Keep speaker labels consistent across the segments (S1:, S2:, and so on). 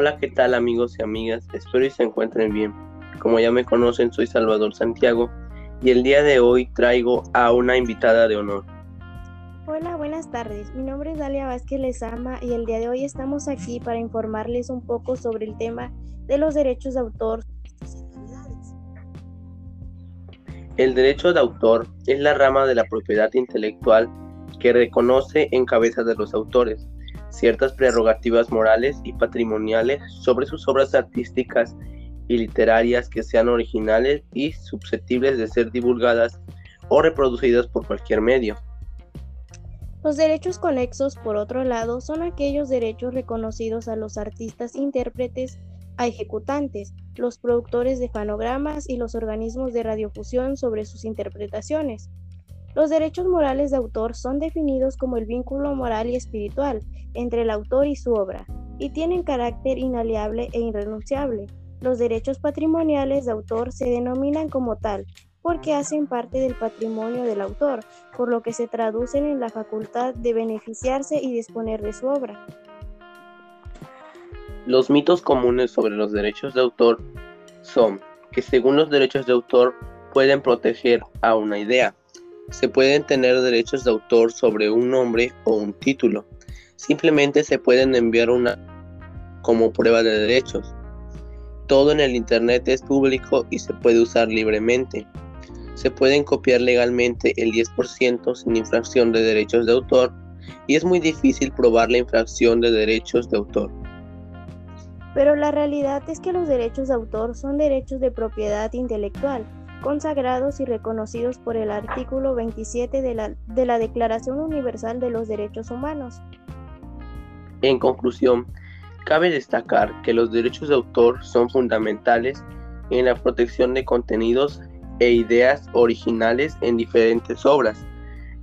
S1: Hola, ¿qué tal amigos y amigas? Espero y se encuentren bien. Como ya me conocen, soy Salvador Santiago y el día de hoy traigo a una invitada de honor.
S2: Hola, buenas tardes. Mi nombre es Dalia Vázquez Lezama y el día de hoy estamos aquí para informarles un poco sobre el tema de los derechos de autor.
S1: El derecho de autor es la rama de la propiedad intelectual que reconoce en cabeza de los autores ciertas prerrogativas morales y patrimoniales sobre sus obras artísticas y literarias que sean originales y susceptibles de ser divulgadas o reproducidas por cualquier medio.
S2: Los derechos conexos, por otro lado, son aquellos derechos reconocidos a los artistas intérpretes, ejecutantes, los productores de fanogramas y los organismos de radiofusión sobre sus interpretaciones. Los derechos morales de autor son definidos como el vínculo moral y espiritual entre el autor y su obra, y tienen carácter inaliable e irrenunciable. Los derechos patrimoniales de autor se denominan como tal porque hacen parte del patrimonio del autor, por lo que se traducen en la facultad de beneficiarse y disponer de su obra.
S1: Los mitos comunes sobre los derechos de autor son que según los derechos de autor pueden proteger a una idea, se pueden tener derechos de autor sobre un nombre o un título. Simplemente se pueden enviar una como prueba de derechos. Todo en el Internet es público y se puede usar libremente. Se pueden copiar legalmente el 10% sin infracción de derechos de autor y es muy difícil probar la infracción de derechos de autor.
S2: Pero la realidad es que los derechos de autor son derechos de propiedad intelectual consagrados y reconocidos por el artículo 27 de la, de la Declaración Universal de los Derechos Humanos.
S1: En conclusión, cabe destacar que los derechos de autor son fundamentales en la protección de contenidos e ideas originales en diferentes obras,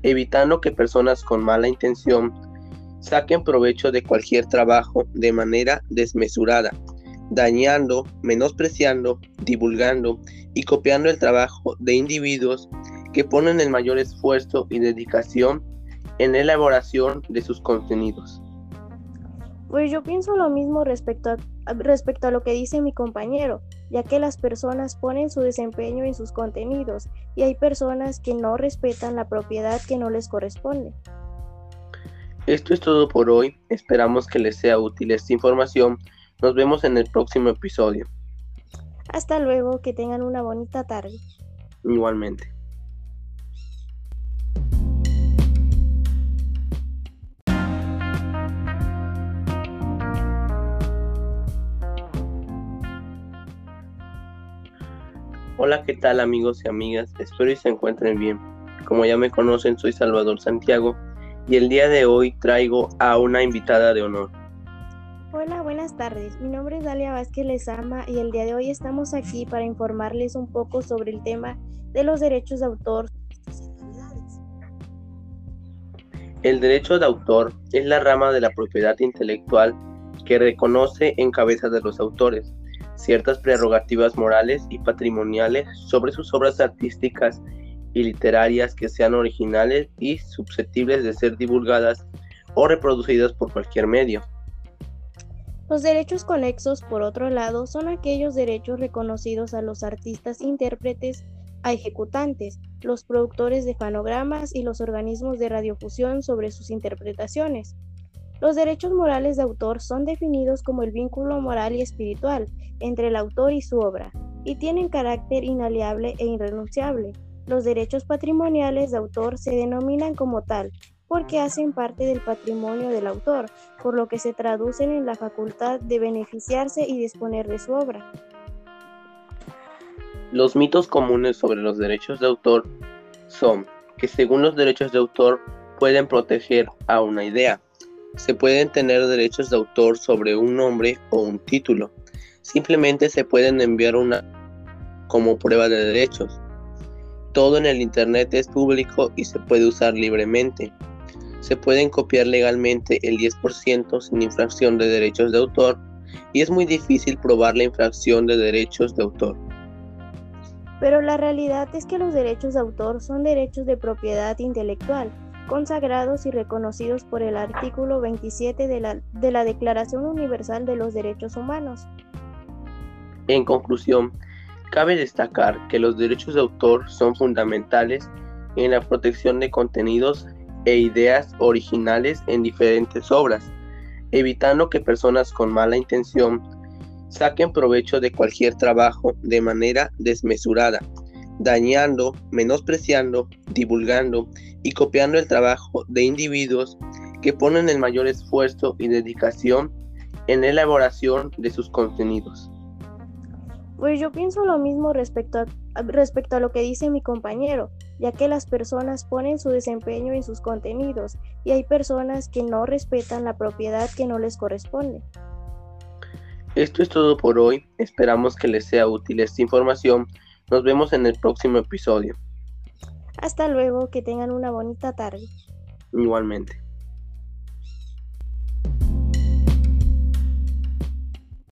S1: evitando que personas con mala intención saquen provecho de cualquier trabajo de manera desmesurada dañando, menospreciando, divulgando y copiando el trabajo de individuos que ponen el mayor esfuerzo y dedicación en la elaboración de sus contenidos.
S2: Pues yo pienso lo mismo respecto a, respecto a lo que dice mi compañero, ya que las personas ponen su desempeño en sus contenidos y hay personas que no respetan la propiedad que no les corresponde.
S1: Esto es todo por hoy, esperamos que les sea útil esta información nos vemos en el próximo episodio.
S2: Hasta luego, que tengan una bonita tarde.
S1: Igualmente. Hola, ¿qué tal amigos y amigas? Espero y se encuentren bien. Como ya me conocen, soy Salvador Santiago y el día de hoy traigo a una invitada de honor.
S2: Buenas tardes. Mi nombre es Dalia Vázquez Lezama y el día de hoy estamos aquí para informarles un poco sobre el tema de los derechos de autor.
S1: El derecho de autor es la rama de la propiedad intelectual que reconoce en cabeza de los autores ciertas prerrogativas morales y patrimoniales sobre sus obras artísticas y literarias que sean originales y susceptibles de ser divulgadas o reproducidas por cualquier medio.
S2: Los derechos conexos, por otro lado, son aquellos derechos reconocidos a los artistas intérpretes, ejecutantes, los productores de fanogramas y los organismos de radiofusión sobre sus interpretaciones. Los derechos morales de autor son definidos como el vínculo moral y espiritual entre el autor y su obra, y tienen carácter inaliable e irrenunciable. Los derechos patrimoniales de autor se denominan como tal porque hacen parte del patrimonio del autor, por lo que se traducen en la facultad de beneficiarse y disponer de su obra.
S1: Los mitos comunes sobre los derechos de autor son que según los derechos de autor pueden proteger a una idea. Se pueden tener derechos de autor sobre un nombre o un título. Simplemente se pueden enviar una como prueba de derechos. Todo en el Internet es público y se puede usar libremente se pueden copiar legalmente el 10% sin infracción de derechos de autor y es muy difícil probar la infracción de derechos de autor.
S2: Pero la realidad es que los derechos de autor son derechos de propiedad intelectual, consagrados y reconocidos por el artículo 27 de la, de la Declaración Universal de los Derechos Humanos.
S1: En conclusión, cabe destacar que los derechos de autor son fundamentales en la protección de contenidos e ideas originales en diferentes obras, evitando que personas con mala intención saquen provecho de cualquier trabajo de manera desmesurada, dañando, menospreciando, divulgando y copiando el trabajo de individuos que ponen el mayor esfuerzo y dedicación en la elaboración de sus contenidos.
S2: Pues yo pienso lo mismo respecto a, respecto a lo que dice mi compañero, ya que las personas ponen su desempeño en sus contenidos y hay personas que no respetan la propiedad que no les corresponde.
S1: Esto es todo por hoy, esperamos que les sea útil esta información, nos vemos en el próximo episodio.
S2: Hasta luego, que tengan una bonita tarde.
S1: Igualmente.